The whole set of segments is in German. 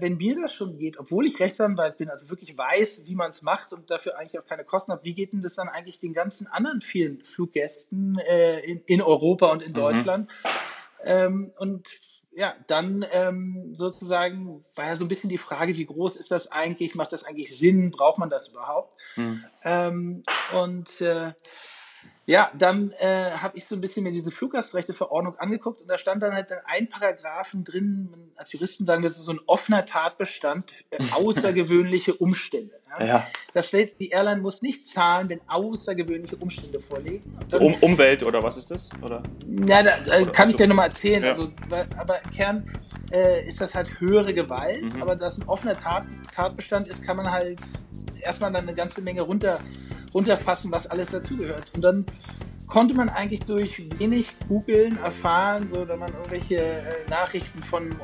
wenn mir das schon geht, obwohl ich Rechtsanwalt bin, also wirklich weiß, wie man es macht und dafür eigentlich auch keine Kosten habe, wie geht denn das dann eigentlich den ganzen anderen vielen Fluggästen äh, in, in, Europa und in mhm. Deutschland? Ähm, und ja, dann ähm, sozusagen war ja so ein bisschen die Frage, wie groß ist das eigentlich? Macht das eigentlich Sinn? Braucht man das überhaupt? Mhm. Ähm, und äh, ja, dann äh, habe ich so ein bisschen mir diese Fluggastrechteverordnung angeguckt und da stand dann halt ein Paragraphen drin, als Juristen sagen wir, das ist so ein offener Tatbestand, äh, außergewöhnliche Umstände. Ja? ja. Das steht, die Airline muss nicht zahlen, wenn außergewöhnliche Umstände vorliegen. Dann, um, Umwelt oder was ist das? Oder? Ja, da, da kann ich dir nochmal erzählen. Ja. Also, aber im Kern äh, ist das halt höhere Gewalt, mhm. aber dass ein offener Tat, Tatbestand ist, kann man halt erstmal dann eine ganze Menge runter runterfassen, was alles dazugehört. Und dann konnte man eigentlich durch wenig Googeln erfahren, so wenn man irgendwelche äh, Nachrichten von, äh,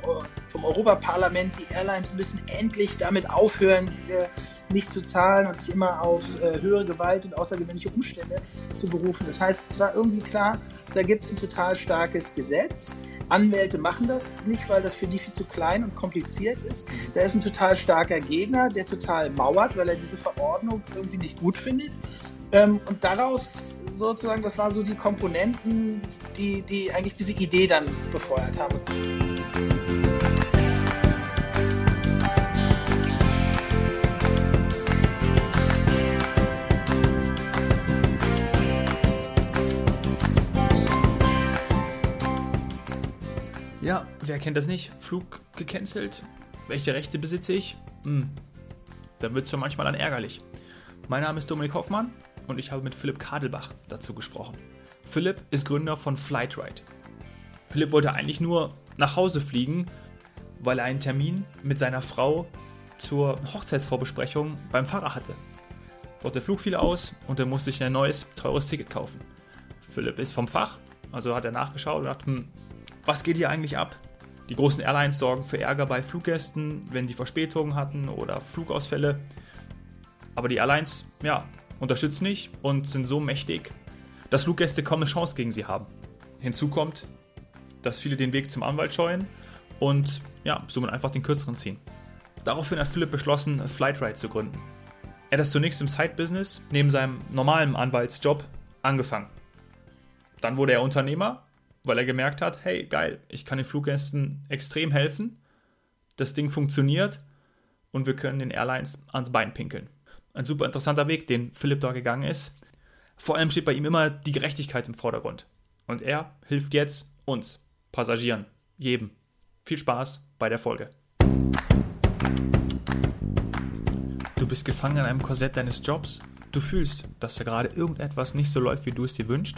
vom Europaparlament, die Airlines müssen endlich damit aufhören, äh, nicht zu zahlen und sich immer auf äh, höhere Gewalt und außergewöhnliche Umstände zu berufen. Das heißt, es war irgendwie klar, da gibt es ein total starkes Gesetz. Anwälte machen das nicht, weil das für die viel zu klein und kompliziert ist. Da ist ein total starker Gegner, der total mauert, weil er diese Verordnung irgendwie nicht gut findet. Ähm, und daraus sozusagen, das waren so die Komponenten, die, die eigentlich diese Idee dann befeuert haben. Ja, wer kennt das nicht? Flug gecancelt? Welche Rechte besitze ich? Hm. Da wird es schon manchmal dann ärgerlich. Mein Name ist Dominik Hoffmann und ich habe mit Philipp Kadelbach dazu gesprochen. Philipp ist Gründer von Flightride. Philipp wollte eigentlich nur nach Hause fliegen, weil er einen Termin mit seiner Frau zur Hochzeitsvorbesprechung beim Pfarrer hatte. Dort der Flug fiel aus und er musste sich ein neues, teures Ticket kaufen. Philipp ist vom Fach, also hat er nachgeschaut und dachte, hm, was geht hier eigentlich ab? Die großen Airlines sorgen für Ärger bei Fluggästen, wenn die Verspätungen hatten oder Flugausfälle. Aber die Airlines, ja, unterstützen nicht und sind so mächtig, dass Fluggäste kaum eine Chance gegen sie haben. Hinzu kommt, dass viele den Weg zum Anwalt scheuen und ja, somit einfach den kürzeren ziehen. Daraufhin hat Philipp beschlossen, Flightride zu gründen. Er hat das zunächst im Side-Business neben seinem normalen Anwaltsjob angefangen. Dann wurde er Unternehmer, weil er gemerkt hat, hey, geil, ich kann den Fluggästen extrem helfen, das Ding funktioniert und wir können den Airlines ans Bein pinkeln ein super interessanter Weg, den Philipp da gegangen ist. Vor allem steht bei ihm immer die Gerechtigkeit im Vordergrund. Und er hilft jetzt uns, Passagieren, jedem. Viel Spaß bei der Folge. Du bist gefangen in einem Korsett deines Jobs. Du fühlst, dass da gerade irgendetwas nicht so läuft, wie du es dir wünschst.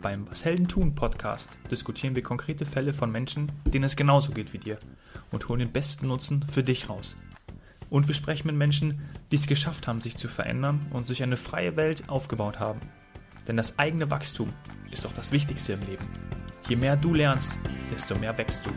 Beim Was Helden tun Podcast diskutieren wir konkrete Fälle von Menschen, denen es genauso geht wie dir und holen den besten Nutzen für dich raus. Und wir sprechen mit Menschen, die es geschafft haben, sich zu verändern und sich eine freie Welt aufgebaut haben. Denn das eigene Wachstum ist doch das Wichtigste im Leben. Je mehr du lernst, desto mehr wächst du.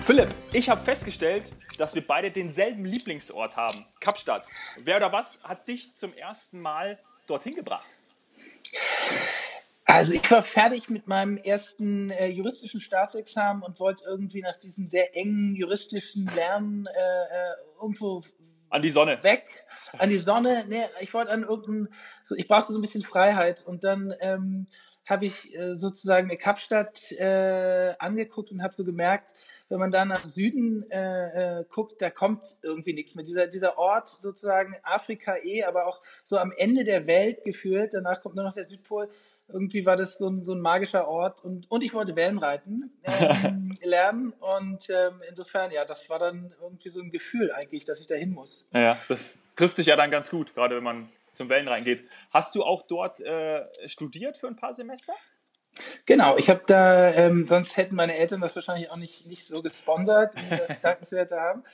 Philipp, ich habe festgestellt, dass wir beide denselben Lieblingsort haben, Kapstadt. Wer oder was hat dich zum ersten Mal dorthin gebracht? Also ich war fertig mit meinem ersten äh, juristischen Staatsexamen und wollte irgendwie nach diesem sehr engen juristischen Lernen äh, äh, irgendwo an die Sonne weg, an die Sonne. Nee, ich wollte an irgendein, so, ich brauchte so ein bisschen Freiheit und dann ähm, habe ich äh, sozusagen Kapstadt äh, angeguckt und habe so gemerkt, wenn man da nach Süden äh, äh, guckt, da kommt irgendwie nichts mehr. Dieser, dieser Ort sozusagen Afrika eh, aber auch so am Ende der Welt geführt. Danach kommt nur noch der Südpol irgendwie war das so ein, so ein magischer Ort und, und ich wollte Wellenreiten ähm, lernen und ähm, insofern, ja, das war dann irgendwie so ein Gefühl eigentlich, dass ich da hin muss. Ja, das trifft sich ja dann ganz gut, gerade wenn man zum Wellenreiten geht. Hast du auch dort äh, studiert für ein paar Semester? Genau, ich habe da, ähm, sonst hätten meine Eltern das wahrscheinlich auch nicht, nicht so gesponsert, wie das Dankenswerte haben.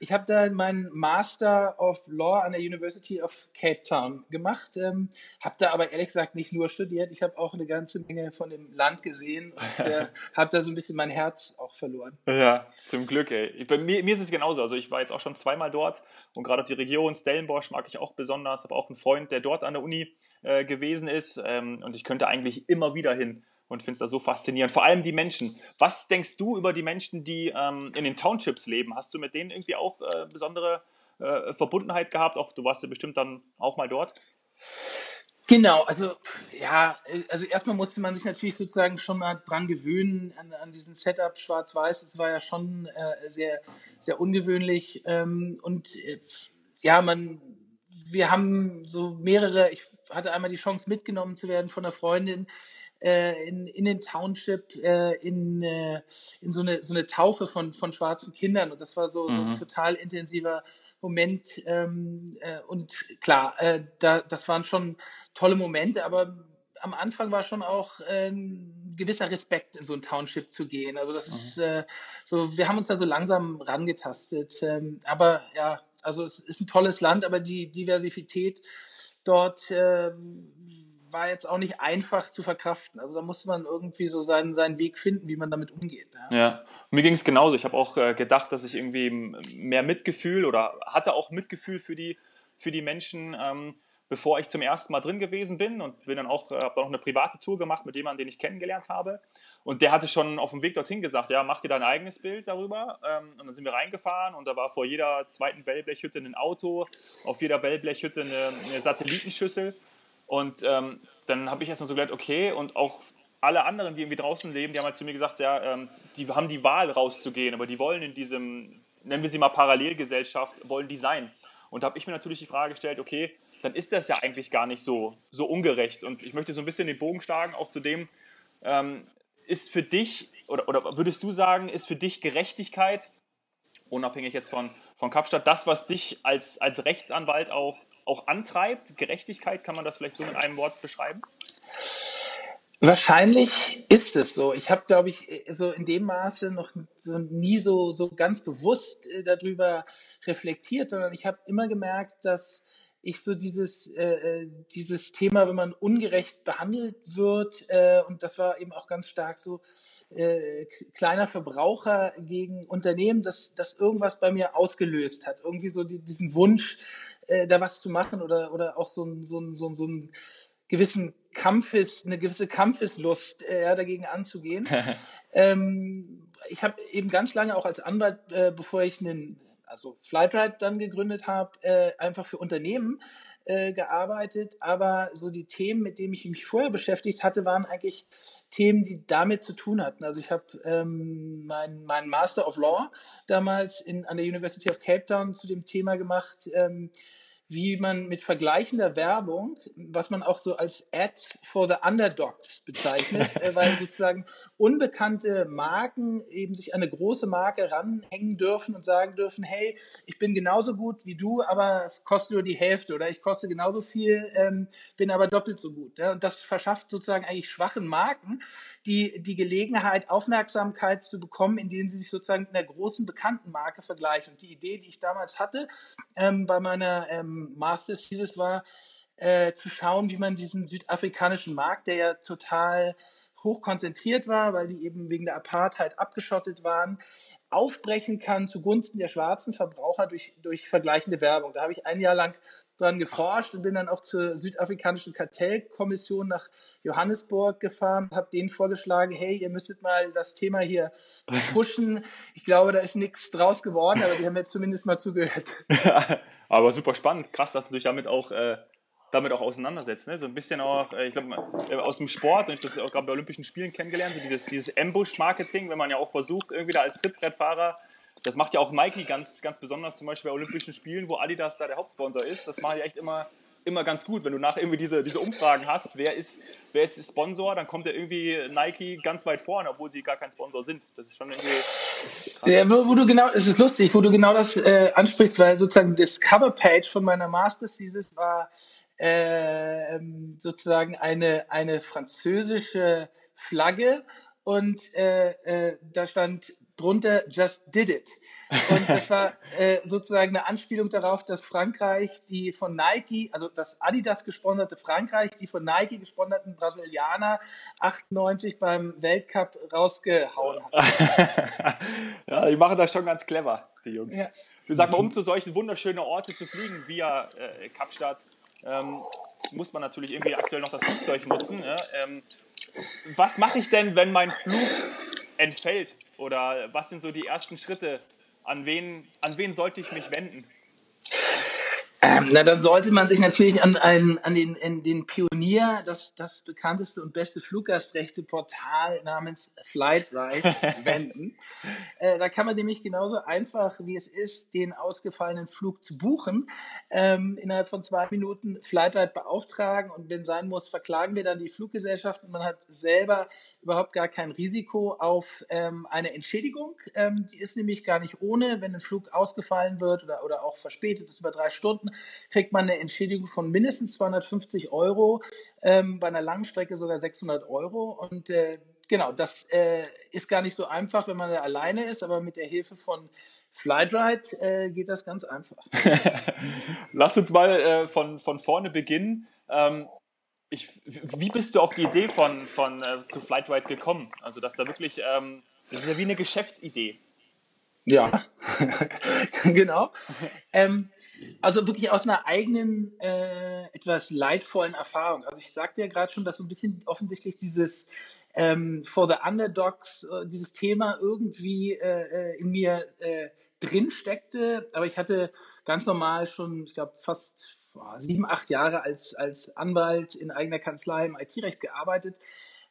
Ich habe da meinen Master of Law an der University of Cape Town gemacht, ähm, habe da aber ehrlich gesagt nicht nur studiert, ich habe auch eine ganze Menge von dem Land gesehen und äh, habe da so ein bisschen mein Herz auch verloren. Ja, zum Glück, ey. Bei mir, mir ist es genauso, also ich war jetzt auch schon zweimal dort und gerade die Region Stellenbosch mag ich auch besonders, habe auch einen Freund, der dort an der Uni äh, gewesen ist ähm, und ich könnte eigentlich immer wieder hin und finde es da so faszinierend. Vor allem die Menschen. Was denkst du über die Menschen, die ähm, in den Townships leben? Hast du mit denen irgendwie auch äh, besondere äh, Verbundenheit gehabt? Auch du warst ja bestimmt dann auch mal dort. Genau, also ja, also erstmal musste man sich natürlich sozusagen schon mal dran gewöhnen an, an diesen Setup Schwarz-Weiß. Es war ja schon äh, sehr, sehr ungewöhnlich. Ähm, und äh, ja, man, wir haben so mehrere, ich hatte einmal die Chance mitgenommen zu werden von einer Freundin, in, in den Township äh, in, äh, in so, eine, so eine Taufe von, von schwarzen Kindern. Und das war so, mhm. so ein mhm. total intensiver Moment. Ähm, äh, und klar, äh, da, das waren schon tolle Momente, aber am Anfang war schon auch äh, ein gewisser Respekt, in so ein Township zu gehen. Also das mhm. ist äh, so, wir haben uns da so langsam rangetastet. Ähm, aber ja, also es ist ein tolles Land, aber die Diversität dort äh, war jetzt auch nicht einfach zu verkraften. Also da musste man irgendwie so seinen, seinen Weg finden, wie man damit umgeht. Ja, ja. mir ging es genauso. Ich habe auch äh, gedacht, dass ich irgendwie mehr Mitgefühl oder hatte auch Mitgefühl für die, für die Menschen, ähm, bevor ich zum ersten Mal drin gewesen bin und bin dann auch, äh, habe auch eine private Tour gemacht mit jemandem, den ich kennengelernt habe. Und der hatte schon auf dem Weg dorthin gesagt, ja, mach dir dein eigenes Bild darüber. Ähm, und dann sind wir reingefahren und da war vor jeder zweiten Wellblechhütte ein Auto, auf jeder Wellblechhütte eine, eine Satellitenschüssel. Und ähm, dann habe ich erstmal so gedacht, okay, und auch alle anderen, die irgendwie draußen leben, die haben halt zu mir gesagt, ja, ähm, die haben die Wahl rauszugehen, aber die wollen in diesem, nennen wir sie mal Parallelgesellschaft, wollen die sein. Und da habe ich mir natürlich die Frage gestellt, okay, dann ist das ja eigentlich gar nicht so, so ungerecht. Und ich möchte so ein bisschen den Bogen schlagen, auch zu dem, ähm, ist für dich, oder, oder würdest du sagen, ist für dich Gerechtigkeit, unabhängig jetzt von, von Kapstadt, das, was dich als, als Rechtsanwalt auch auch antreibt? Gerechtigkeit, kann man das vielleicht so mit einem Wort beschreiben? Wahrscheinlich ist es so. Ich habe, glaube ich, so in dem Maße noch so nie so, so ganz bewusst äh, darüber reflektiert, sondern ich habe immer gemerkt, dass ich so dieses, äh, äh, dieses Thema, wenn man ungerecht behandelt wird, äh, und das war eben auch ganz stark so, äh, kleiner Verbraucher gegen Unternehmen, dass das irgendwas bei mir ausgelöst hat. Irgendwie so die, diesen Wunsch, äh, da was zu machen oder, oder auch so ein, so ein, so ein, so ein gewissen Kampfes, eine gewisse Kampfeslust äh, ja, dagegen anzugehen. ähm, ich habe eben ganz lange auch als Anwalt, äh, bevor ich einen, also Flightride dann gegründet habe, äh, einfach für Unternehmen äh, gearbeitet, aber so die Themen, mit denen ich mich vorher beschäftigt hatte, waren eigentlich Themen, die damit zu tun hatten. Also ich habe ähm, meinen mein Master of Law damals in, an der University of Cape Town zu dem Thema gemacht. Ähm, wie man mit vergleichender Werbung, was man auch so als Ads for the Underdogs bezeichnet, äh, weil sozusagen unbekannte Marken eben sich an eine große Marke ranhängen dürfen und sagen dürfen, hey, ich bin genauso gut wie du, aber koste nur die Hälfte oder ich koste genauso viel, ähm, bin aber doppelt so gut. Ja? Und das verschafft sozusagen eigentlich schwachen Marken die, die Gelegenheit, Aufmerksamkeit zu bekommen, indem sie sich sozusagen mit einer großen bekannten Marke vergleichen. Und die Idee, die ich damals hatte, ähm, bei meiner ähm, Masters Thesis war, äh, zu schauen, wie man diesen südafrikanischen Markt, der ja total hoch konzentriert war, weil die eben wegen der Apartheid abgeschottet waren, aufbrechen kann zugunsten der schwarzen Verbraucher durch, durch vergleichende Werbung. Da habe ich ein Jahr lang dran geforscht und bin dann auch zur südafrikanischen Kartellkommission nach Johannesburg gefahren, habe denen vorgeschlagen, hey, ihr müsstet mal das Thema hier pushen. Ich glaube, da ist nichts draus geworden, aber die haben jetzt zumindest mal zugehört. aber super spannend, krass, dass du dich damit auch äh, damit auch auseinandersetzt. Ne? So ein bisschen auch, äh, ich glaube, äh, aus dem Sport, und ich das auch gerade bei Olympischen Spielen kennengelernt, so dieses, dieses Ambush-Marketing, wenn man ja auch versucht, irgendwie da als Trittbrettfahrer, das macht ja auch Nike ganz, ganz besonders, zum Beispiel bei Olympischen Spielen, wo Adidas da der Hauptsponsor ist. Das macht ja echt immer, immer ganz gut, wenn du nachher irgendwie diese, diese Umfragen hast, wer ist, wer ist Sponsor, dann kommt ja irgendwie Nike ganz weit vorne, obwohl die gar kein Sponsor sind. Das ist schon irgendwie. Ja, wo, wo, du genau, es ist lustig, wo du genau das äh, ansprichst, weil sozusagen das Coverpage von meiner Masters Thesis war äh, sozusagen eine, eine französische Flagge und äh, äh, da stand drunter Just Did It. Und das war äh, sozusagen eine Anspielung darauf, dass Frankreich die von Nike, also das Adidas gesponserte Frankreich, die von Nike gesponserten Brasilianer 98 beim Weltcup rausgehauen hat. ja, die machen das schon ganz clever, die Jungs. Ja. Du sag mal, um zu solchen wunderschönen Orten zu fliegen, via äh, Kapstadt, ähm, muss man natürlich irgendwie aktuell noch das Flugzeug nutzen. Ja? Ähm, was mache ich denn, wenn mein Flug entfällt? Oder was sind so die ersten Schritte? An wen, an wen sollte ich mich wenden? Ähm, na, dann sollte man sich natürlich an, einen, an den, an den Pionier, das, das bekannteste und beste Fluggastrechte-Portal namens Flightride wenden. Äh, da kann man nämlich genauso einfach, wie es ist, den ausgefallenen Flug zu buchen, ähm, innerhalb von zwei Minuten Flightride beauftragen und wenn sein muss, verklagen wir dann die Fluggesellschaft und man hat selber überhaupt gar kein Risiko auf ähm, eine Entschädigung. Ähm, die ist nämlich gar nicht ohne, wenn ein Flug ausgefallen wird oder, oder auch verspätet ist über drei Stunden kriegt man eine Entschädigung von mindestens 250 Euro, ähm, bei einer langen Strecke sogar 600 Euro. Und äh, genau, das äh, ist gar nicht so einfach, wenn man da alleine ist, aber mit der Hilfe von Flightride äh, geht das ganz einfach. Lass uns mal äh, von, von vorne beginnen. Ähm, ich, wie bist du auf die Idee von, von äh, zu Flightride gekommen? Also, dass da wirklich, ähm, das ist ja wie eine Geschäftsidee. Ja, genau. Ähm, also wirklich aus einer eigenen, äh, etwas leidvollen Erfahrung. Also ich sagte ja gerade schon, dass so ein bisschen offensichtlich dieses ähm, For the Underdogs, äh, dieses Thema irgendwie äh, äh in mir äh, drin steckte. Aber ich hatte ganz normal schon, ich glaube, fast boah, sieben, acht Jahre als, als Anwalt in eigener Kanzlei im IT-Recht gearbeitet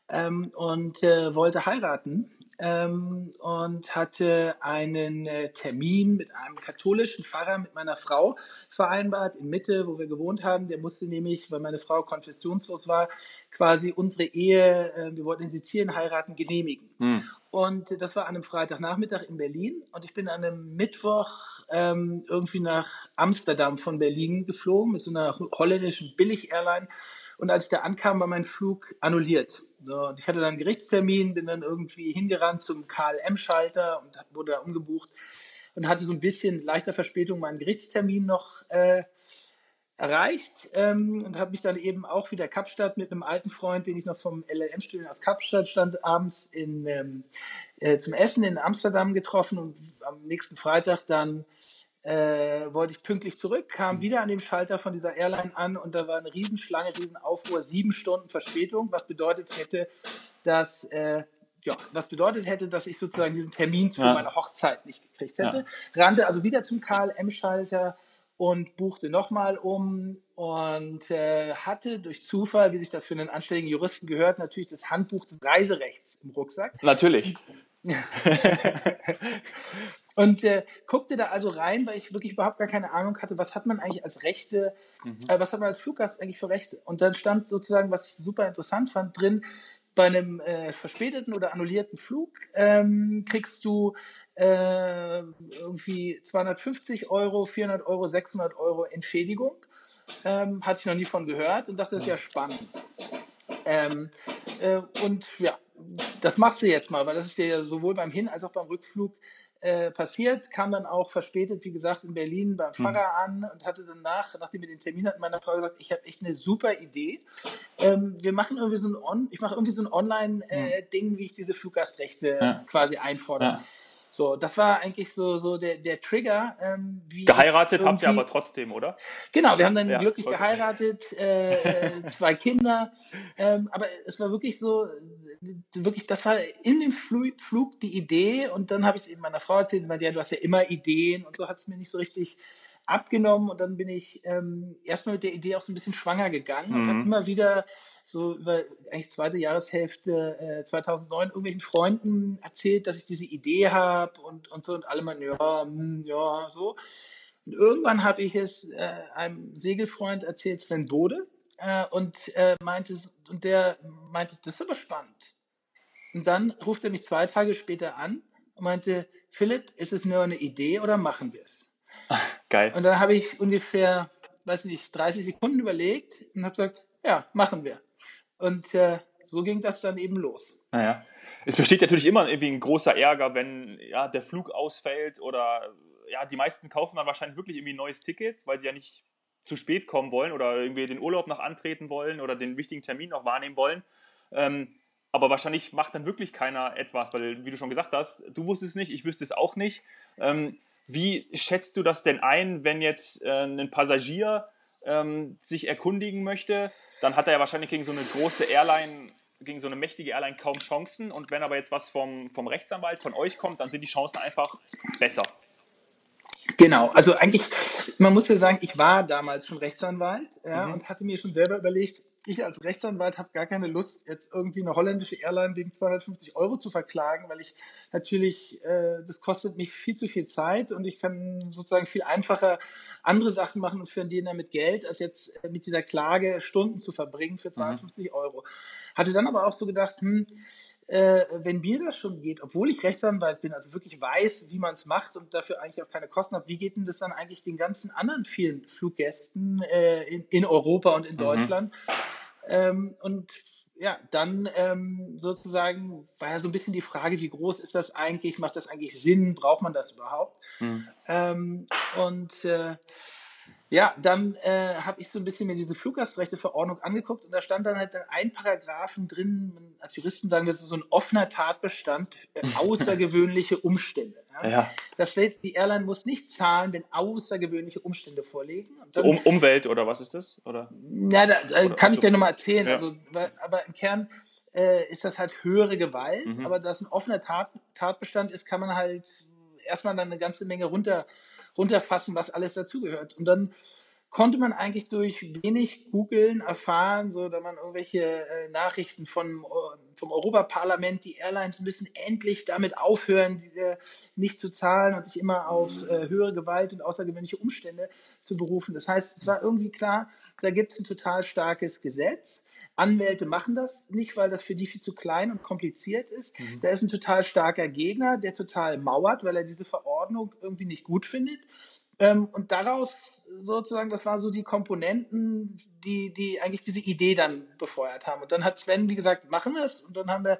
ähm, und äh, wollte heiraten ähm, und hatte einen äh, Termin mit einem katholischen Pfarrer, mit meiner Frau vereinbart in Mitte, wo wir gewohnt haben. Der musste nämlich, weil meine Frau konfessionslos war, quasi unsere Ehe, äh, wir wollten in Sizilien heiraten, genehmigen. Hm. Und das war an einem Freitagnachmittag in Berlin und ich bin an einem Mittwoch ähm, irgendwie nach Amsterdam von Berlin geflogen mit so einer holländischen Billig-Airline. Und als da ankam, war mein Flug annulliert. So, und ich hatte dann einen Gerichtstermin, bin dann irgendwie hingerannt zum KLM-Schalter und wurde da umgebucht und hatte so ein bisschen leichter Verspätung meinen Gerichtstermin noch äh, erreicht ähm, und habe mich dann eben auch wieder Kapstadt mit einem alten Freund, den ich noch vom LLM-Studium aus Kapstadt stand, abends in, ähm, äh, zum Essen in Amsterdam getroffen und am nächsten Freitag dann äh, wollte ich pünktlich zurück, kam mhm. wieder an dem Schalter von dieser Airline an und da war eine Riesenschlange, Riesenaufruhr, sieben Stunden Verspätung, was bedeutet hätte, dass äh, ja, was bedeutet hätte, dass ich sozusagen diesen Termin für ja. meine Hochzeit nicht gekriegt hätte. Ja. Rannte also wieder zum KLM-Schalter und buchte nochmal um und äh, hatte durch Zufall, wie sich das für einen anständigen Juristen gehört, natürlich das Handbuch des Reiserechts im Rucksack. Natürlich. und äh, guckte da also rein, weil ich wirklich überhaupt gar keine Ahnung hatte, was hat man eigentlich als Rechte, mhm. äh, was hat man als Fluggast eigentlich für Rechte. Und dann stand sozusagen, was ich super interessant fand, drin, bei einem äh, verspäteten oder annullierten Flug ähm, kriegst du äh, irgendwie 250 Euro, 400 Euro, 600 Euro Entschädigung. Ähm, hatte ich noch nie von gehört und dachte, das ist ja spannend. Ähm, äh, und ja, das machst du jetzt mal, weil das ist dir sowohl beim Hin- als auch beim Rückflug äh, passiert, kam dann auch verspätet, wie gesagt, in Berlin beim Pfarrer mhm. an und hatte danach, nachdem wir den Termin hatten, meiner Frau gesagt, ich habe echt eine super Idee. Ähm, wir machen irgendwie so ein On ich mache irgendwie so ein Online-Ding, äh, mhm. wie ich diese Fluggastrechte ja. quasi einfordere. Ja. So, das war eigentlich so, so der, der Trigger. Ähm, wie Geheiratet habt ihr aber trotzdem, oder? Genau, wir haben dann ja, glücklich okay. geheiratet, äh, äh, zwei Kinder. Ähm, aber es war wirklich so, wirklich, das war in dem Flug, Flug die Idee und dann habe ich es eben meiner Frau erzählt, sie meinte, ja, du hast ja immer Ideen und so hat es mir nicht so richtig abgenommen und dann bin ich ähm, erstmal mit der Idee auch so ein bisschen schwanger gegangen mhm. und habe immer wieder so über eigentlich zweite Jahreshälfte äh, 2009 irgendwelchen Freunden erzählt, dass ich diese Idee habe und, und so und alle meinen, ja, mh, hm, ja, so. Und irgendwann habe ich es äh, einem Segelfreund erzählt, Sven Bode, äh, und äh, meinte, und der meinte, das ist aber spannend. Und dann ruft er mich zwei Tage später an und meinte, Philipp, ist es nur eine Idee oder machen wir es? Geil. Und dann habe ich ungefähr, weiß nicht, 30 Sekunden überlegt und habe gesagt, ja, machen wir. Und äh, so ging das dann eben los. Naja. Es besteht natürlich immer irgendwie ein großer Ärger, wenn ja, der Flug ausfällt oder ja, die meisten kaufen dann wahrscheinlich wirklich irgendwie ein neues Ticket, weil sie ja nicht zu spät kommen wollen oder irgendwie den Urlaub noch antreten wollen oder den wichtigen Termin noch wahrnehmen wollen. Ähm, aber wahrscheinlich macht dann wirklich keiner etwas, weil, wie du schon gesagt hast, du wusstest es nicht, ich wüsste es auch nicht. Ähm, wie schätzt du das denn ein, wenn jetzt äh, ein Passagier ähm, sich erkundigen möchte? Dann hat er ja wahrscheinlich gegen so eine große Airline gegen so eine mächtige Airline kaum Chancen und wenn aber jetzt was vom, vom Rechtsanwalt von euch kommt, dann sind die Chancen einfach besser. Genau, also eigentlich, man muss ja sagen, ich war damals schon Rechtsanwalt ja, mhm. und hatte mir schon selber überlegt, ich als Rechtsanwalt habe gar keine Lust, jetzt irgendwie eine holländische Airline wegen 250 Euro zu verklagen, weil ich natürlich, äh, das kostet mich viel zu viel Zeit und ich kann sozusagen viel einfacher andere Sachen machen und verdiene damit Geld, als jetzt äh, mit dieser Klage Stunden zu verbringen für 250 mhm. Euro. Hatte dann aber auch so gedacht, hm, äh, wenn mir das schon geht, obwohl ich Rechtsanwalt bin, also wirklich weiß, wie man es macht und dafür eigentlich auch keine Kosten habe, wie geht denn das dann eigentlich den ganzen anderen vielen Fluggästen äh, in, in, Europa und in mhm. Deutschland? Ähm, und ja, dann ähm, sozusagen war ja so ein bisschen die Frage, wie groß ist das eigentlich? Macht das eigentlich Sinn? Braucht man das überhaupt? Mhm. Ähm, und äh, ja, dann äh, habe ich so ein bisschen mir diese Fluggastrechteverordnung angeguckt und da stand dann halt ein Paragraphen drin, als Juristen sagen wir, so ein offener Tatbestand, äh, außergewöhnliche Umstände. Ja. ja. Da steht, die Airline muss nicht zahlen, wenn außergewöhnliche Umstände vorliegen. Dann, um, Umwelt oder was ist das? Oder? Ja, da, da oder kann ich dir nochmal erzählen. Ja. Also, aber im Kern äh, ist das halt höhere Gewalt, mhm. aber dass ein offener Tat, Tatbestand ist, kann man halt erstmal dann eine ganze Menge runter, runterfassen, was alles dazugehört. Und dann konnte man eigentlich durch wenig Googeln erfahren, so da man irgendwelche äh, Nachrichten von, äh, vom Europaparlament, die Airlines müssen endlich damit aufhören, die, äh, nicht zu zahlen und sich immer auf äh, höhere Gewalt und außergewöhnliche Umstände zu berufen. Das heißt, es war irgendwie klar, da gibt es ein total starkes Gesetz. Anwälte machen das nicht, weil das für die viel zu klein und kompliziert ist. Mhm. Da ist ein total starker Gegner, der total mauert, weil er diese Verordnung irgendwie nicht gut findet. Ähm, und daraus sozusagen, das war so die Komponenten, die, die eigentlich diese Idee dann befeuert haben. Und dann hat Sven, wie gesagt, machen wir es. Und dann haben wir,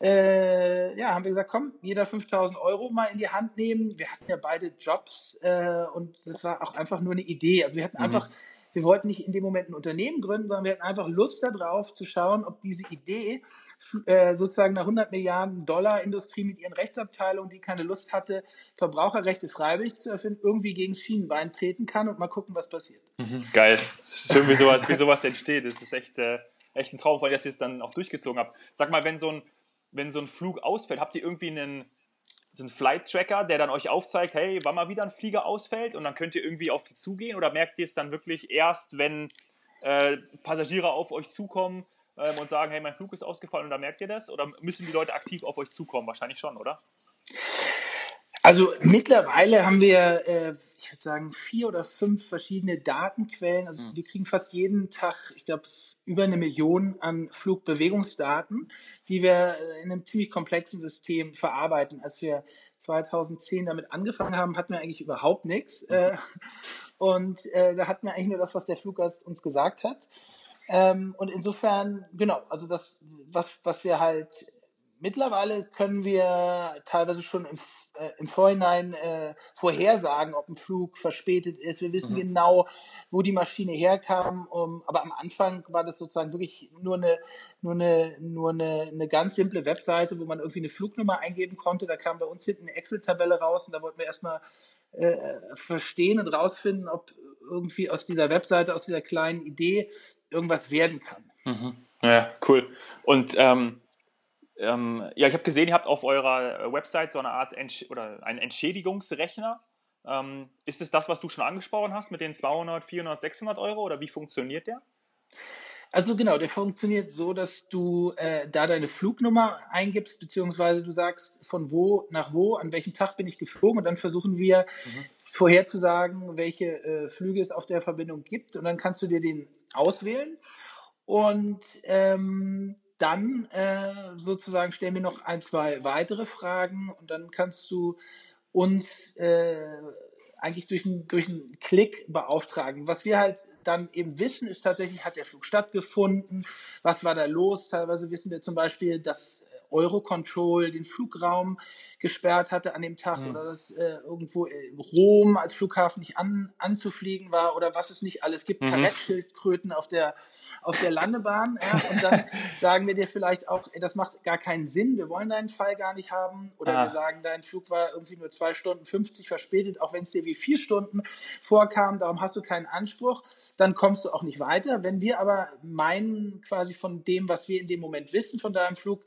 äh, ja, haben wir gesagt, komm, jeder 5000 Euro mal in die Hand nehmen. Wir hatten ja beide Jobs äh, und das war auch einfach nur eine Idee. Also wir hatten mhm. einfach wir wollten nicht in dem Moment ein Unternehmen gründen, sondern wir hatten einfach Lust darauf zu schauen, ob diese Idee äh, sozusagen eine 100 Milliarden Dollar Industrie mit ihren Rechtsabteilungen, die keine Lust hatte, Verbraucherrechte freiwillig zu erfinden, irgendwie gegen das Schienenbein treten kann und mal gucken, was passiert. Mhm, geil. Schön, wie sowas, wie sowas entsteht. Das ist echt, äh, echt ein Traum, weil ihr es dann auch durchgezogen habt. Sag mal, wenn so ein, wenn so ein Flug ausfällt, habt ihr irgendwie einen so ein Flight-Tracker, der dann euch aufzeigt, hey, wann mal wieder ein Flieger ausfällt und dann könnt ihr irgendwie auf die zugehen oder merkt ihr es dann wirklich erst, wenn äh, Passagiere auf euch zukommen ähm, und sagen, hey, mein Flug ist ausgefallen und dann merkt ihr das? Oder müssen die Leute aktiv auf euch zukommen? Wahrscheinlich schon, oder? Also mittlerweile haben wir, äh, ich würde sagen, vier oder fünf verschiedene Datenquellen. Also mhm. wir kriegen fast jeden Tag, ich glaube, über eine Million an Flugbewegungsdaten, die wir in einem ziemlich komplexen System verarbeiten. Als wir 2010 damit angefangen haben, hatten wir eigentlich überhaupt nichts. Äh, und äh, da hatten wir eigentlich nur das, was der Fluggast uns gesagt hat. Ähm, und insofern, genau, also das, was, was wir halt mittlerweile können wir teilweise schon im, äh, im Vorhinein äh, vorhersagen, ob ein Flug verspätet ist. Wir wissen mhm. genau, wo die Maschine herkam. Um, aber am Anfang war das sozusagen wirklich nur eine, nur eine, nur eine, eine ganz simple Webseite, wo man irgendwie eine Flugnummer eingeben konnte. Da kam bei uns hinten eine Excel-Tabelle raus und da wollten wir erstmal äh, verstehen und rausfinden, ob irgendwie aus dieser Webseite, aus dieser kleinen Idee irgendwas werden kann. Mhm. Ja, cool. Und ähm ähm, ja, ich habe gesehen, ihr habt auf eurer äh, Website so eine Art Entsch oder einen Entschädigungsrechner. Ähm, ist es das, was du schon angesprochen hast mit den 200, 400, 600 Euro oder wie funktioniert der? Also genau, der funktioniert so, dass du äh, da deine Flugnummer eingibst, beziehungsweise du sagst, von wo nach wo, an welchem Tag bin ich geflogen und dann versuchen wir mhm. vorherzusagen, welche äh, Flüge es auf der Verbindung gibt und dann kannst du dir den auswählen und ähm, dann äh, sozusagen stellen wir noch ein, zwei weitere Fragen und dann kannst du uns äh, eigentlich durch, ein, durch einen Klick beauftragen. Was wir halt dann eben wissen, ist tatsächlich, hat der Flug stattgefunden, was war da los? Teilweise wissen wir zum Beispiel, dass Eurocontrol den Flugraum gesperrt hatte an dem Tag mhm. oder dass äh, irgendwo Rom als Flughafen nicht an, anzufliegen war oder was es nicht alles gibt, mhm. Karettschildkröten auf der, auf der Landebahn. Ja, und dann sagen wir dir vielleicht auch, ey, das macht gar keinen Sinn, wir wollen deinen Fall gar nicht haben. Oder ah. wir sagen, dein Flug war irgendwie nur zwei Stunden 50 verspätet, auch wenn es dir wie vier Stunden vorkam, darum hast du keinen Anspruch, dann kommst du auch nicht weiter. Wenn wir aber meinen, quasi von dem, was wir in dem Moment wissen von deinem Flug,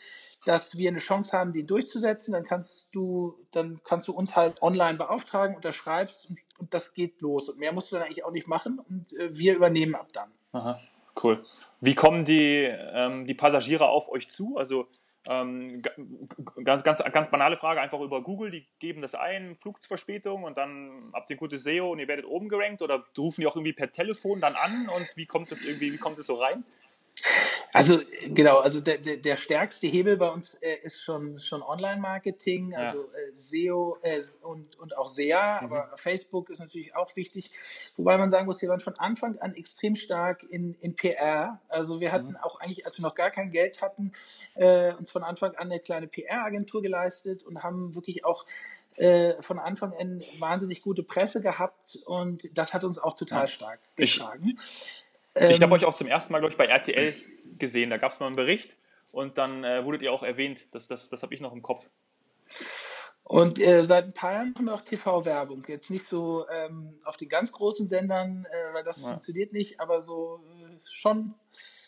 dass wir eine Chance haben, den durchzusetzen, dann kannst du, dann kannst du uns halt online beauftragen, unterschreibst und, und das geht los. Und mehr musst du dann eigentlich auch nicht machen und äh, wir übernehmen ab dann. Aha, cool. Wie kommen die, ähm, die Passagiere auf euch zu? Also ähm, ganz, ganz, ganz banale Frage, einfach über Google, die geben das ein, Flugverspätung und dann habt ihr gutes SEO und ihr werdet oben gerankt oder rufen die auch irgendwie per Telefon dann an und wie kommt das irgendwie, wie kommt das so rein? Also genau, also der, der, der stärkste Hebel bei uns äh, ist schon, schon Online-Marketing, also ja. äh, SEO äh, und, und auch SEA, mhm. aber Facebook ist natürlich auch wichtig. Wobei man sagen muss, wir waren von Anfang an extrem stark in, in PR. Also wir hatten mhm. auch eigentlich, als wir noch gar kein Geld hatten, äh, uns von Anfang an eine kleine PR-Agentur geleistet und haben wirklich auch äh, von Anfang an wahnsinnig gute Presse gehabt und das hat uns auch total stark getragen. Ich ich habe ähm, euch auch zum ersten Mal, glaube ich, bei RTL gesehen. Da gab es mal einen Bericht und dann äh, wurdet ihr auch erwähnt. Das, das, das habe ich noch im Kopf. Und äh, seit ein paar Jahren haben wir auch TV-Werbung. Jetzt nicht so ähm, auf den ganz großen Sendern, äh, weil das ja. funktioniert nicht, aber so äh, schon.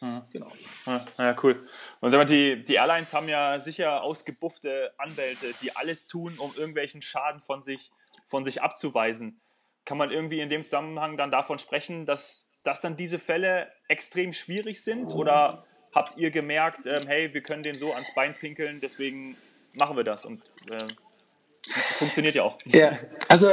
Ja. Genau. Ja, ja, cool. Und mal, die, die Airlines haben ja sicher ausgebuffte Anwälte, die alles tun, um irgendwelchen Schaden von sich, von sich abzuweisen. Kann man irgendwie in dem Zusammenhang dann davon sprechen, dass dass dann diese Fälle extrem schwierig sind? Oder habt ihr gemerkt, ähm, hey, wir können den so ans Bein pinkeln, deswegen machen wir das? Und äh, Funktioniert ja auch. Ja, also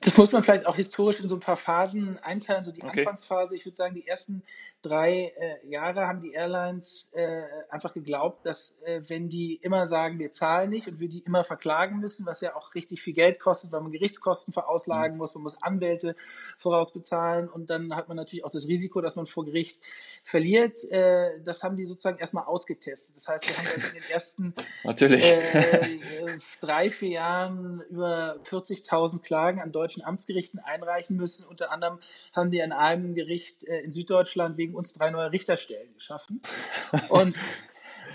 das muss man vielleicht auch historisch in so ein paar Phasen einteilen. So die okay. Anfangsphase, ich würde sagen, die ersten drei äh, Jahre haben die Airlines äh, einfach geglaubt, dass äh, wenn die immer sagen, wir zahlen nicht und wir die immer verklagen müssen, was ja auch richtig viel Geld kostet, weil man Gerichtskosten verauslagen mhm. muss, man muss Anwälte vorausbezahlen und dann hat man natürlich auch das Risiko, dass man vor Gericht verliert. Äh, das haben die sozusagen erstmal ausgetestet. Das heißt, wir haben in den ersten äh, drei, vier Jahren Jahren über 40.000 Klagen an deutschen Amtsgerichten einreichen müssen. Unter anderem haben die an einem Gericht äh, in Süddeutschland wegen uns drei neue Richterstellen geschaffen. Und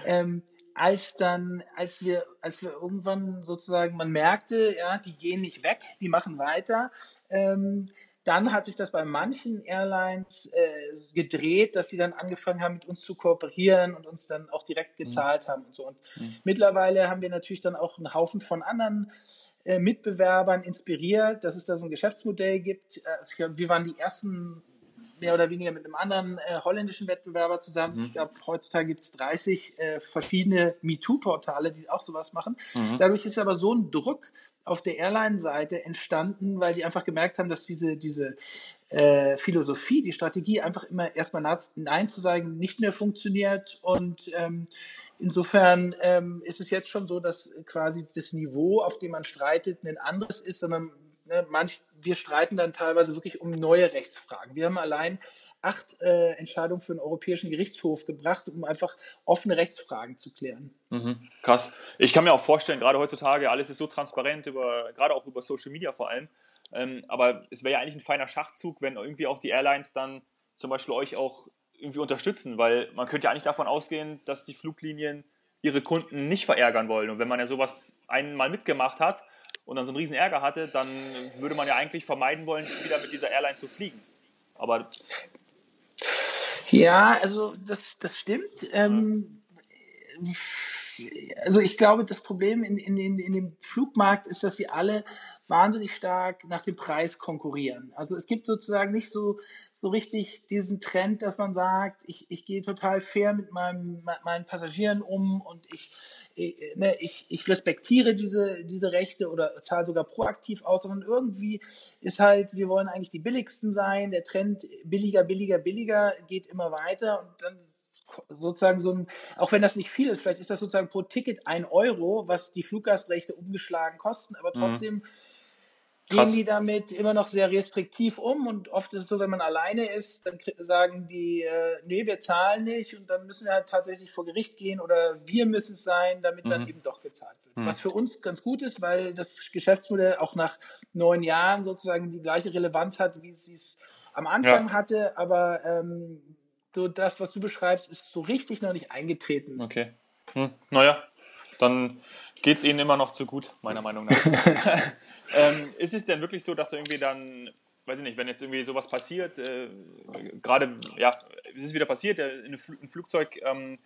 ähm, als dann, als wir, als wir irgendwann sozusagen, man merkte, ja, die gehen nicht weg, die machen weiter, ähm, dann hat sich das bei manchen Airlines äh, gedreht, dass sie dann angefangen haben, mit uns zu kooperieren und uns dann auch direkt mhm. gezahlt mhm. haben und so. Und mhm. mittlerweile haben wir natürlich dann auch einen Haufen von anderen äh, Mitbewerbern inspiriert, dass es da so ein Geschäftsmodell gibt. Also wir waren die ersten mehr oder weniger mit einem anderen äh, holländischen Wettbewerber zusammen. Mhm. Ich glaube, heutzutage gibt es 30 äh, verschiedene MeToo-Portale, die auch sowas machen. Mhm. Dadurch ist aber so ein Druck auf der Airline-Seite entstanden, weil die einfach gemerkt haben, dass diese, diese äh, Philosophie, die Strategie, einfach immer erstmal Nein zu sagen, nicht mehr funktioniert. Und ähm, insofern ähm, ist es jetzt schon so, dass quasi das Niveau, auf dem man streitet, ein anderes ist, sondern ne, manch, wir streiten dann teilweise wirklich um neue Rechtsfragen. Wir haben allein acht äh, Entscheidungen für den Europäischen Gerichtshof gebracht, um einfach offene Rechtsfragen zu klären. Mhm, krass. Ich kann mir auch vorstellen, gerade heutzutage, alles ist so transparent, über, gerade auch über Social Media vor allem. Ähm, aber es wäre ja eigentlich ein feiner Schachzug, wenn irgendwie auch die Airlines dann zum Beispiel euch auch irgendwie unterstützen, weil man könnte ja eigentlich davon ausgehen, dass die Fluglinien ihre Kunden nicht verärgern wollen. Und wenn man ja sowas einmal mitgemacht hat, und dann so einen riesen Ärger hatte, dann würde man ja eigentlich vermeiden wollen, wieder mit dieser Airline zu fliegen. Aber ja, also das, das stimmt. Ähm, also ich glaube, das Problem in, in, in, in dem Flugmarkt ist, dass sie alle wahnsinnig stark nach dem Preis konkurrieren. Also es gibt sozusagen nicht so, so richtig diesen Trend, dass man sagt, ich, ich gehe total fair mit meinem, meinen Passagieren um und ich, ich, ne, ich, ich respektiere diese, diese Rechte oder zahle sogar proaktiv aus, sondern irgendwie ist halt, wir wollen eigentlich die billigsten sein, der Trend billiger, billiger, billiger geht immer weiter und dann sozusagen so ein, auch wenn das nicht viel ist, vielleicht ist das sozusagen pro Ticket ein Euro, was die Fluggastrechte umgeschlagen kosten, aber mhm. trotzdem mhm. gehen die damit immer noch sehr restriktiv um und oft ist es so, wenn man alleine ist, dann sagen die, äh, nee, wir zahlen nicht und dann müssen wir halt tatsächlich vor Gericht gehen oder wir müssen es sein, damit mhm. dann eben doch gezahlt wird. Mhm. Was für uns ganz gut ist, weil das Geschäftsmodell auch nach neun Jahren sozusagen die gleiche Relevanz hat, wie es es am Anfang ja. hatte, aber ähm, so das, was du beschreibst, ist so richtig noch nicht eingetreten. Okay. Hm. Naja, dann geht es ihnen immer noch zu gut, meiner Meinung nach. ähm, ist es denn wirklich so, dass irgendwie dann, weiß ich nicht, wenn jetzt irgendwie sowas passiert, äh, gerade, ja, es ist wieder passiert, ein Flugzeug ähm,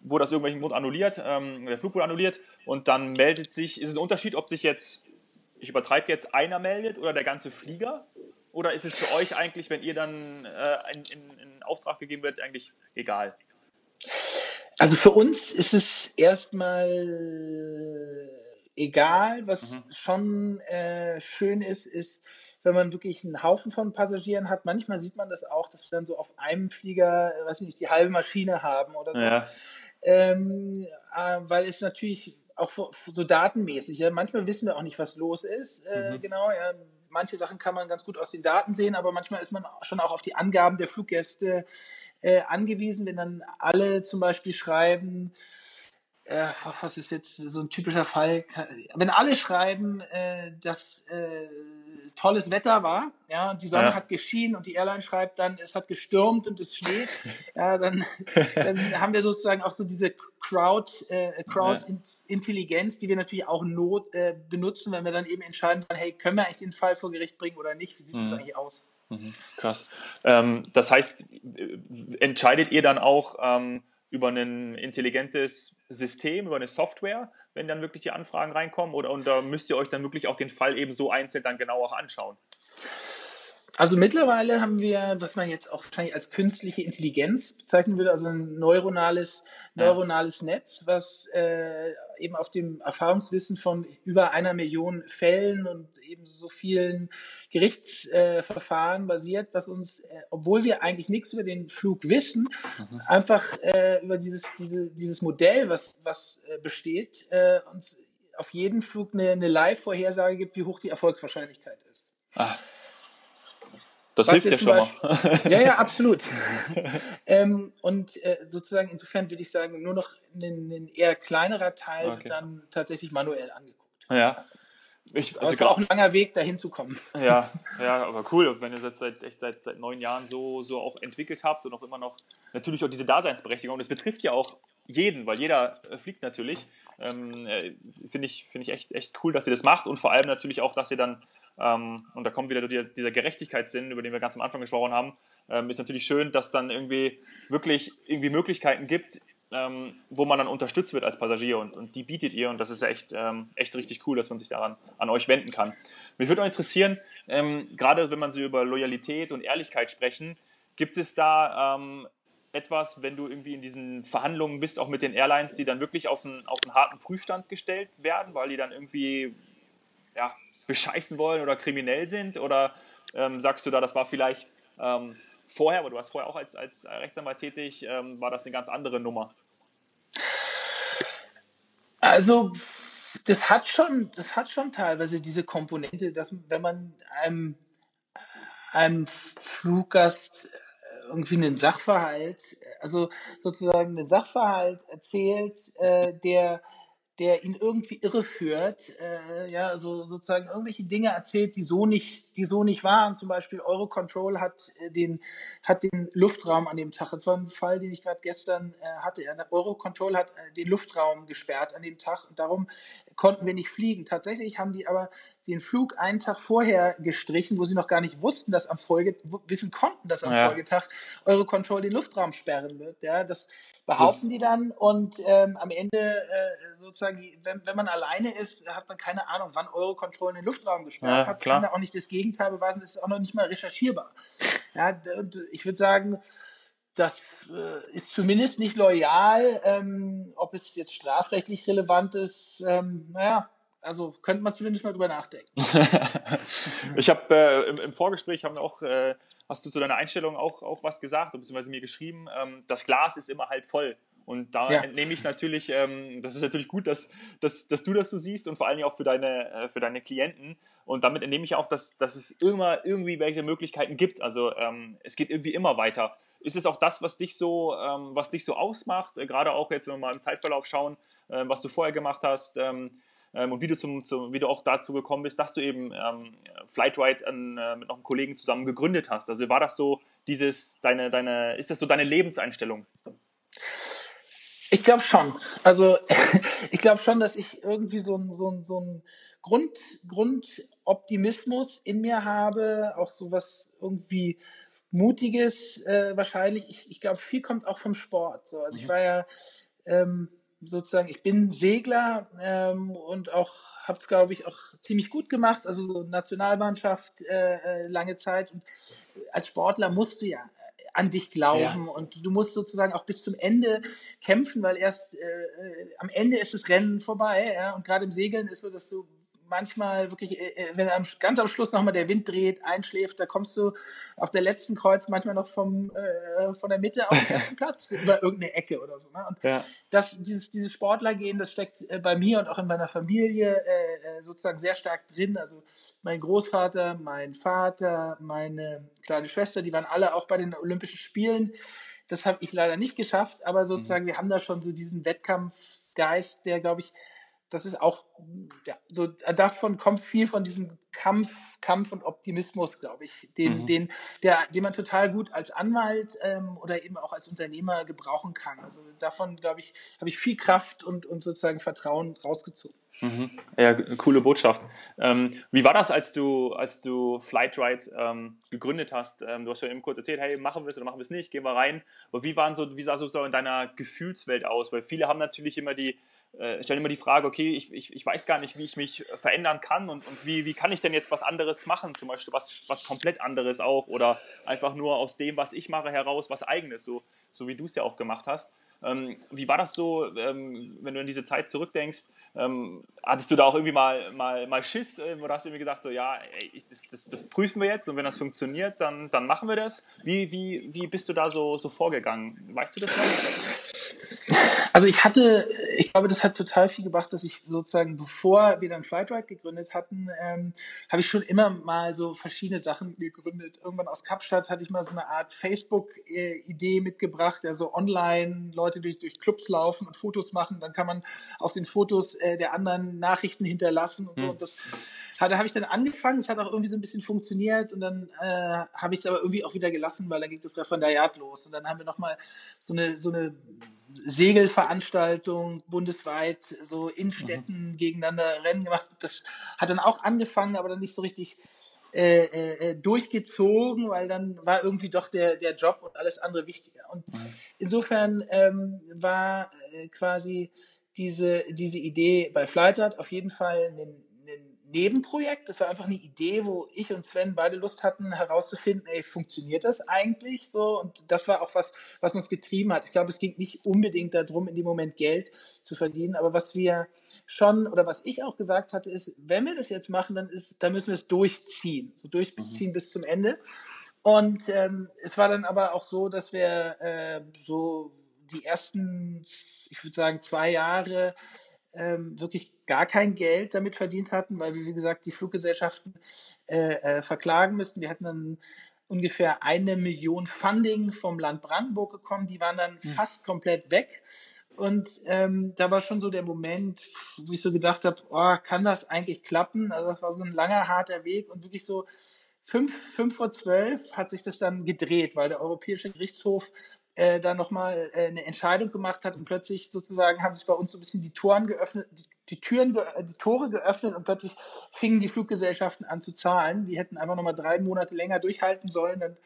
wurde aus irgendwelchen Grund annulliert, ähm, der Flug wurde annulliert und dann meldet sich, ist es ein Unterschied, ob sich jetzt, ich übertreibe jetzt, einer meldet oder der ganze Flieger? Oder ist es für euch eigentlich, wenn ihr dann äh, in, in, in Auftrag gegeben wird, eigentlich egal? Also für uns ist es erstmal egal. Was mhm. schon äh, schön ist, ist, wenn man wirklich einen Haufen von Passagieren hat. Manchmal sieht man das auch, dass wir dann so auf einem Flieger, weiß ich nicht, die halbe Maschine haben oder so. Ja. Ähm, äh, weil es natürlich auch so datenmäßig, ja, manchmal wissen wir auch nicht, was los ist. Äh, mhm. Genau, ja, manche Sachen kann man ganz gut aus den Daten sehen, aber manchmal ist man schon auch auf die Angaben der Fluggäste äh, angewiesen, wenn dann alle zum Beispiel schreiben, äh, was ist jetzt so ein typischer Fall, wenn alle schreiben, äh, dass äh, tolles Wetter war, ja, und die Sonne ja. hat geschienen und die Airline schreibt dann, es hat gestürmt und es schneit, ja, dann, dann haben wir sozusagen auch so diese Crowd, äh, Crowd-Intelligenz, die wir natürlich auch not, äh, benutzen, wenn wir dann eben entscheiden, hey, können wir eigentlich den Fall vor Gericht bringen oder nicht? Wie sieht mhm. das eigentlich aus? Mhm. Krass. Ähm, das heißt, entscheidet ihr dann auch ähm, über ein intelligentes System, über eine Software, wenn dann wirklich die Anfragen reinkommen? Oder und da müsst ihr euch dann wirklich auch den Fall eben so einzeln dann genau auch anschauen? Also mittlerweile haben wir, was man jetzt auch wahrscheinlich als künstliche Intelligenz bezeichnen würde, also ein neuronales, neuronales Netz, was äh, eben auf dem Erfahrungswissen von über einer Million Fällen und eben so vielen Gerichtsverfahren äh, basiert, was uns, äh, obwohl wir eigentlich nichts über den Flug wissen, mhm. einfach äh, über dieses, diese, dieses Modell, was, was äh, besteht, äh, uns auf jeden Flug eine, eine Live-Vorhersage gibt, wie hoch die Erfolgswahrscheinlichkeit ist. Ah. Das hilft ja schon mal. ja, ja, absolut. ähm, und äh, sozusagen insofern würde ich sagen, nur noch ein, ein eher kleinerer Teil okay. wird dann tatsächlich manuell angeguckt. Ja. Ich, also aber es war auch ein langer Weg, dahin zu kommen. Ja, ja, aber cool, wenn ihr das seit, echt seit, seit neun Jahren so, so auch entwickelt habt und auch immer noch natürlich auch diese Daseinsberechtigung. Und es betrifft ja auch jeden, weil jeder äh, fliegt natürlich. Ähm, äh, Finde ich, find ich echt, echt cool, dass ihr das macht und vor allem natürlich auch, dass ihr dann und da kommt wieder dieser Gerechtigkeitssinn, über den wir ganz am Anfang gesprochen haben. Ähm, ist natürlich schön, dass dann irgendwie wirklich irgendwie Möglichkeiten gibt, ähm, wo man dann unterstützt wird als Passagier und, und die bietet ihr und das ist ja echt, ähm, echt richtig cool, dass man sich daran an euch wenden kann. Mich würde auch interessieren, ähm, gerade wenn man so über Loyalität und Ehrlichkeit sprechen, gibt es da ähm, etwas, wenn du irgendwie in diesen Verhandlungen bist, auch mit den Airlines, die dann wirklich auf einen, auf einen harten Prüfstand gestellt werden, weil die dann irgendwie ja, bescheißen wollen oder kriminell sind? Oder ähm, sagst du da, das war vielleicht ähm, vorher, aber du warst vorher auch als, als Rechtsanwalt tätig, ähm, war das eine ganz andere Nummer? Also, das hat schon, das hat schon teilweise diese Komponente, dass wenn man einem, einem Fluggast irgendwie einen Sachverhalt, also sozusagen einen Sachverhalt erzählt, äh, der der ihn irgendwie irreführt, äh, ja, also sozusagen irgendwelche Dinge erzählt, die so nicht, die so nicht waren. Zum Beispiel Eurocontrol hat äh, den, hat den Luftraum an dem Tag. Das war ein Fall, den ich gerade gestern äh, hatte. Eurocontrol hat äh, den Luftraum gesperrt an dem Tag und darum konnten wir nicht fliegen. Tatsächlich haben die aber den Flug einen Tag vorher gestrichen, wo sie noch gar nicht wussten, dass am Folge, wissen konnten, dass am ja. Folgetag Eurocontrol den Luftraum sperren wird. Ja, das behaupten die dann und ähm, am Ende äh, sozusagen sozusagen, wenn, wenn man alleine ist, hat man keine Ahnung, wann Eurocontrol den Luftraum gesperrt ja, hat. Klar. Kann da auch nicht das Gegenteil beweisen, das ist auch noch nicht mal recherchierbar. Ja, und ich würde sagen, das äh, ist zumindest nicht loyal. Ähm, ob es jetzt strafrechtlich relevant ist, ähm, naja, also könnte man zumindest mal drüber nachdenken. ich habe äh, im, im, Vorgespräch haben wir auch, äh, hast du zu deiner Einstellung auch, auch was gesagt, beziehungsweise mir geschrieben, ähm, das Glas ist immer halb voll. Und da ja. entnehme ich natürlich, ähm, das ist natürlich gut, dass, dass, dass du das so siehst und vor allem auch für deine, äh, für deine Klienten. Und damit entnehme ich auch, dass, dass es immer irgendwie welche Möglichkeiten gibt. Also ähm, es geht irgendwie immer weiter. Ist es auch das, was dich so, ähm, was dich so ausmacht? Äh, gerade auch jetzt, wenn wir mal im Zeitverlauf schauen, äh, was du vorher gemacht hast ähm, ähm, und wie du, zum, zum, wie du auch dazu gekommen bist, dass du eben ähm, Flightride an, äh, mit noch einem Kollegen zusammen gegründet hast. Also war das so dieses, deine, deine, ist das so deine Lebenseinstellung? Ich glaube schon. Also ich glaube schon, dass ich irgendwie so ein, so ein, so ein Grund, Grundoptimismus in mir habe, auch so was irgendwie Mutiges äh, wahrscheinlich. Ich, ich glaube, viel kommt auch vom Sport. So. Also ich mhm. war ja ähm, sozusagen, ich bin Segler ähm, und auch habe es, glaube ich, auch ziemlich gut gemacht. Also so Nationalmannschaft äh, äh, lange Zeit. Und als Sportler musst du ja an dich glauben ja. und du musst sozusagen auch bis zum Ende kämpfen, weil erst äh, äh am Ende ist das Rennen vorbei. Ja? Und gerade im Segeln ist so, dass du manchmal wirklich, äh, äh, wenn am, ganz am Schluss nochmal der Wind dreht, einschläft, da kommst du auf der letzten Kreuz manchmal noch vom, äh, von der Mitte auf den ersten Platz über irgendeine Ecke oder so. Ne? Und ja. das, dieses, dieses Sportlergehen, das steckt äh, bei mir und auch in meiner Familie äh, sozusagen sehr stark drin. Also mein Großvater, mein Vater, meine kleine Schwester, die waren alle auch bei den Olympischen Spielen. Das habe ich leider nicht geschafft, aber sozusagen, mhm. wir haben da schon so diesen Wettkampfgeist, der, glaube ich, das ist auch, ja, so davon kommt viel von diesem Kampf, Kampf und Optimismus, glaube ich, den, mhm. den, der, den man total gut als Anwalt ähm, oder eben auch als Unternehmer gebrauchen kann. Also davon, glaube ich, habe ich viel Kraft und, und sozusagen Vertrauen rausgezogen. Mhm. Ja, coole Botschaft. Ähm, wie war das, als du, als du Flightride ähm, gegründet hast? Ähm, du hast ja eben kurz erzählt, hey, machen wir es oder machen wir es nicht, gehen wir rein. Aber wie, waren so, wie sah so in deiner Gefühlswelt aus? Weil viele haben natürlich immer die, äh, stellen immer die Frage, okay, ich, ich, ich weiß gar nicht, wie ich mich verändern kann und, und wie, wie kann ich denn jetzt was anderes machen, zum Beispiel was, was komplett anderes auch oder einfach nur aus dem, was ich mache, heraus was eigenes, so, so wie du es ja auch gemacht hast. Ähm, wie war das so, ähm, wenn du an diese Zeit zurückdenkst? Ähm, hattest du da auch irgendwie mal, mal, mal Schiss äh, oder hast du irgendwie gedacht, so, ja, ey, das, das, das, prüfen wir jetzt und wenn das funktioniert, dann, dann machen wir das? Wie, wie, wie bist du da so, so vorgegangen? Weißt du das noch? Also ich hatte, ich glaube, das hat total viel gebracht, dass ich sozusagen, bevor wir dann Flightride gegründet hatten, ähm, habe ich schon immer mal so verschiedene Sachen gegründet. Irgendwann aus Kapstadt hatte ich mal so eine Art Facebook-Idee mitgebracht, der so online Leute durch, durch Clubs laufen und Fotos machen. Dann kann man auf den Fotos äh, der anderen Nachrichten hinterlassen und so. Mhm. Und das da habe ich dann angefangen. Es hat auch irgendwie so ein bisschen funktioniert und dann äh, habe ich es aber irgendwie auch wieder gelassen, weil dann ging das Referendariat los. Und dann haben wir nochmal so eine, so eine Segelveranstaltung bundesweit so in mhm. Städten mhm. gegeneinander Rennen gemacht. Das hat dann auch angefangen, aber dann nicht so richtig äh, äh, durchgezogen, weil dann war irgendwie doch der, der Job und alles andere wichtiger. Und mhm. insofern ähm, war äh, quasi diese, diese Idee bei Flightart auf jeden Fall ein, Nebenprojekt. Das war einfach eine Idee, wo ich und Sven beide Lust hatten, herauszufinden, ey, funktioniert das eigentlich so? Und das war auch was, was uns getrieben hat. Ich glaube, es ging nicht unbedingt darum, in dem Moment Geld zu verdienen, aber was wir schon oder was ich auch gesagt hatte, ist, wenn wir das jetzt machen, dann ist, dann müssen wir es durchziehen, so durchziehen mhm. bis zum Ende. Und ähm, es war dann aber auch so, dass wir äh, so die ersten, ich würde sagen, zwei Jahre ähm, wirklich gar kein Geld damit verdient hatten, weil wir, wie gesagt, die Fluggesellschaften äh, äh, verklagen müssten. Wir hatten dann ungefähr eine Million Funding vom Land Brandenburg bekommen. Die waren dann mhm. fast komplett weg. Und ähm, da war schon so der Moment, wo ich so gedacht habe, oh, kann das eigentlich klappen? Also das war so ein langer, harter Weg und wirklich so fünf, fünf vor zwölf hat sich das dann gedreht, weil der Europäische Gerichtshof äh, da nochmal äh, eine Entscheidung gemacht hat und plötzlich sozusagen haben sich bei uns so ein bisschen die Toren geöffnet, die, die Türen, die Tore geöffnet und plötzlich fingen die Fluggesellschaften an zu zahlen. Die hätten einfach nochmal drei Monate länger durchhalten sollen, dann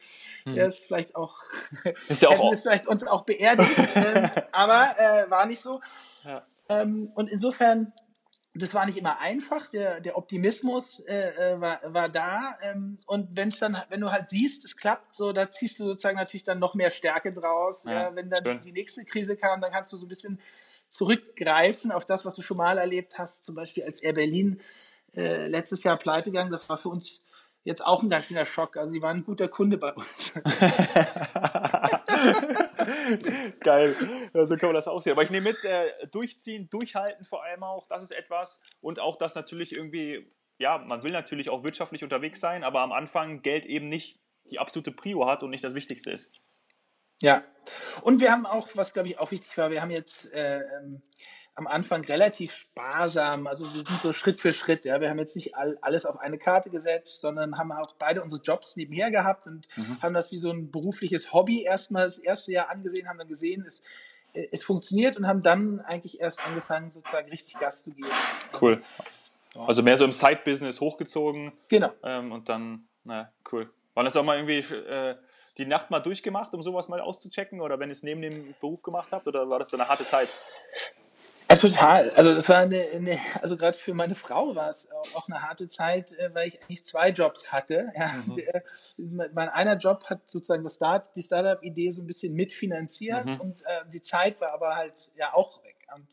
hm. wäre es vielleicht auch, ist ja auch hätten es vielleicht uns auch beerdigt, ähm, aber äh, war nicht so. Ja. Ähm, und insofern das war nicht immer einfach, der, der Optimismus äh, äh, war, war da. Ähm, und wenn es dann, wenn du halt siehst, es klappt, so, da ziehst du sozusagen natürlich dann noch mehr Stärke draus. Ja, äh, wenn dann schön. die nächste Krise kam, dann kannst du so ein bisschen zurückgreifen auf das, was du schon mal erlebt hast, zum Beispiel als Air Berlin äh, letztes Jahr pleite gegangen. Das war für uns jetzt auch ein ganz schöner Schock. Also die waren ein guter Kunde bei uns. Geil. So kann man das auch sehen. Aber ich nehme mit, äh, durchziehen, durchhalten vor allem auch, das ist etwas. Und auch das natürlich irgendwie, ja, man will natürlich auch wirtschaftlich unterwegs sein, aber am Anfang Geld eben nicht die absolute Prio hat und nicht das Wichtigste ist. Ja, und wir haben auch, was glaube ich auch wichtig war, wir haben jetzt äh, ähm, am Anfang relativ sparsam, also wir sind so Schritt für Schritt, ja, wir haben jetzt nicht all, alles auf eine Karte gesetzt, sondern haben auch beide unsere Jobs nebenher gehabt und mhm. haben das wie so ein berufliches Hobby erstmal das erste Jahr angesehen, haben dann gesehen, es, äh, es funktioniert und haben dann eigentlich erst angefangen, sozusagen richtig Gas zu geben. Cool. Also mehr so im Side-Business hochgezogen. Genau. Ähm, und dann, na, cool. Waren das auch mal irgendwie äh, die Nacht mal durchgemacht, um sowas mal auszuchecken? Oder wenn ihr es neben dem Beruf gemacht habt? Oder war das so eine harte Zeit? Ja, total. Also das war eine, eine also gerade für meine Frau war es auch eine harte Zeit, äh, weil ich eigentlich zwei Jobs hatte. Ja, mhm. Mein einer Job hat sozusagen das Start, die Startup-Idee so ein bisschen mitfinanziert mhm. und äh, die Zeit war aber halt ja auch weg. Und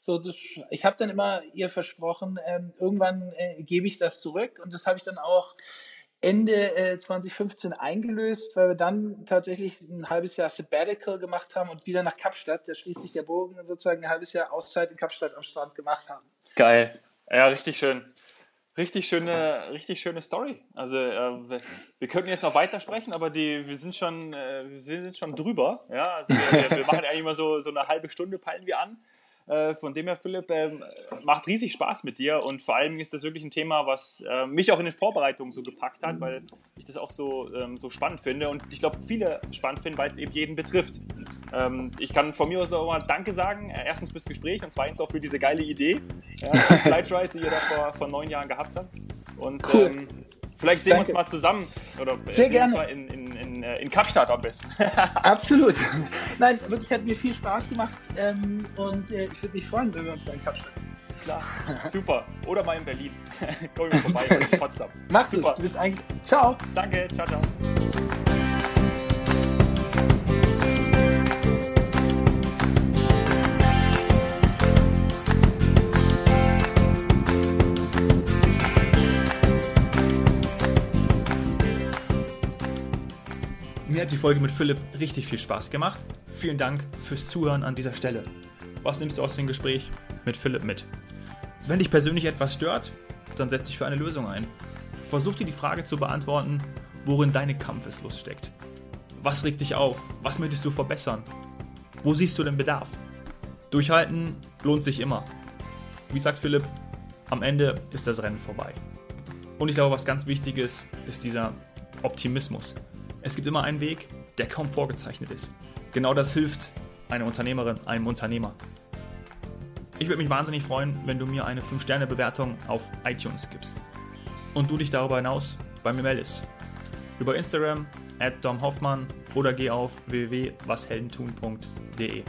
so, das, ich habe dann immer ihr versprochen, ähm, irgendwann äh, gebe ich das zurück und das habe ich dann auch Ende äh, 2015 eingelöst, weil wir dann tatsächlich ein halbes Jahr Sabbatical gemacht haben und wieder nach Kapstadt, da schließt sich der Bogen, sozusagen ein halbes Jahr Auszeit in Kapstadt am Strand gemacht haben. Geil. Ja, richtig schön. Richtig schöne, richtig schöne Story. Also äh, wir, könnten jetzt noch weitersprechen, aber die, wir sind schon, äh, wir sind schon drüber. Ja, also wir, wir machen eigentlich immer so, so eine halbe Stunde peilen wir an. Äh, von dem her, Philipp, äh, macht riesig Spaß mit dir und vor allem ist das wirklich ein Thema, was äh, mich auch in den Vorbereitungen so gepackt hat, weil ich das auch so, ähm, so spannend finde und ich glaube, viele spannend finden, weil es eben jeden betrifft. Ähm, ich kann von mir aus noch mal Danke sagen, äh, erstens fürs Gespräch und zweitens auch für diese geile Idee, ja, die Flight die ihr da vor, vor neun Jahren gehabt habt. Und cool. ähm, Vielleicht sehen Danke. wir uns mal zusammen. Oder Sehr gerne. In, in, in, äh, in Kapstadt am besten. Absolut. Nein, wirklich hat mir viel Spaß gemacht ähm, und äh, ich würde mich freuen, wenn wir uns mal in Kapstadt. Klar, super. Oder mal in Berlin. Komm vorbei, in Potsdam. Mach es, du bist eigentlich. Ciao. Danke, ciao, ciao. Mir hat die Folge mit Philipp richtig viel Spaß gemacht. Vielen Dank fürs Zuhören an dieser Stelle. Was nimmst du aus dem Gespräch mit Philipp mit? Wenn dich persönlich etwas stört, dann setz dich für eine Lösung ein. Versuch dir die Frage zu beantworten, worin deine Kampfeslust steckt. Was regt dich auf? Was möchtest du verbessern? Wo siehst du den Bedarf? Durchhalten lohnt sich immer. Wie sagt Philipp, am Ende ist das Rennen vorbei. Und ich glaube, was ganz wichtig ist, ist dieser Optimismus. Es gibt immer einen Weg, der kaum vorgezeichnet ist. Genau das hilft einer Unternehmerin, einem Unternehmer. Ich würde mich wahnsinnig freuen, wenn du mir eine 5-Sterne-Bewertung auf iTunes gibst. Und du dich darüber hinaus bei mir meldest. Über Instagram, at domhoffmann oder geh auf www.washeldentun.de.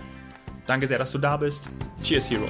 Danke sehr, dass du da bist. Cheers, Hero!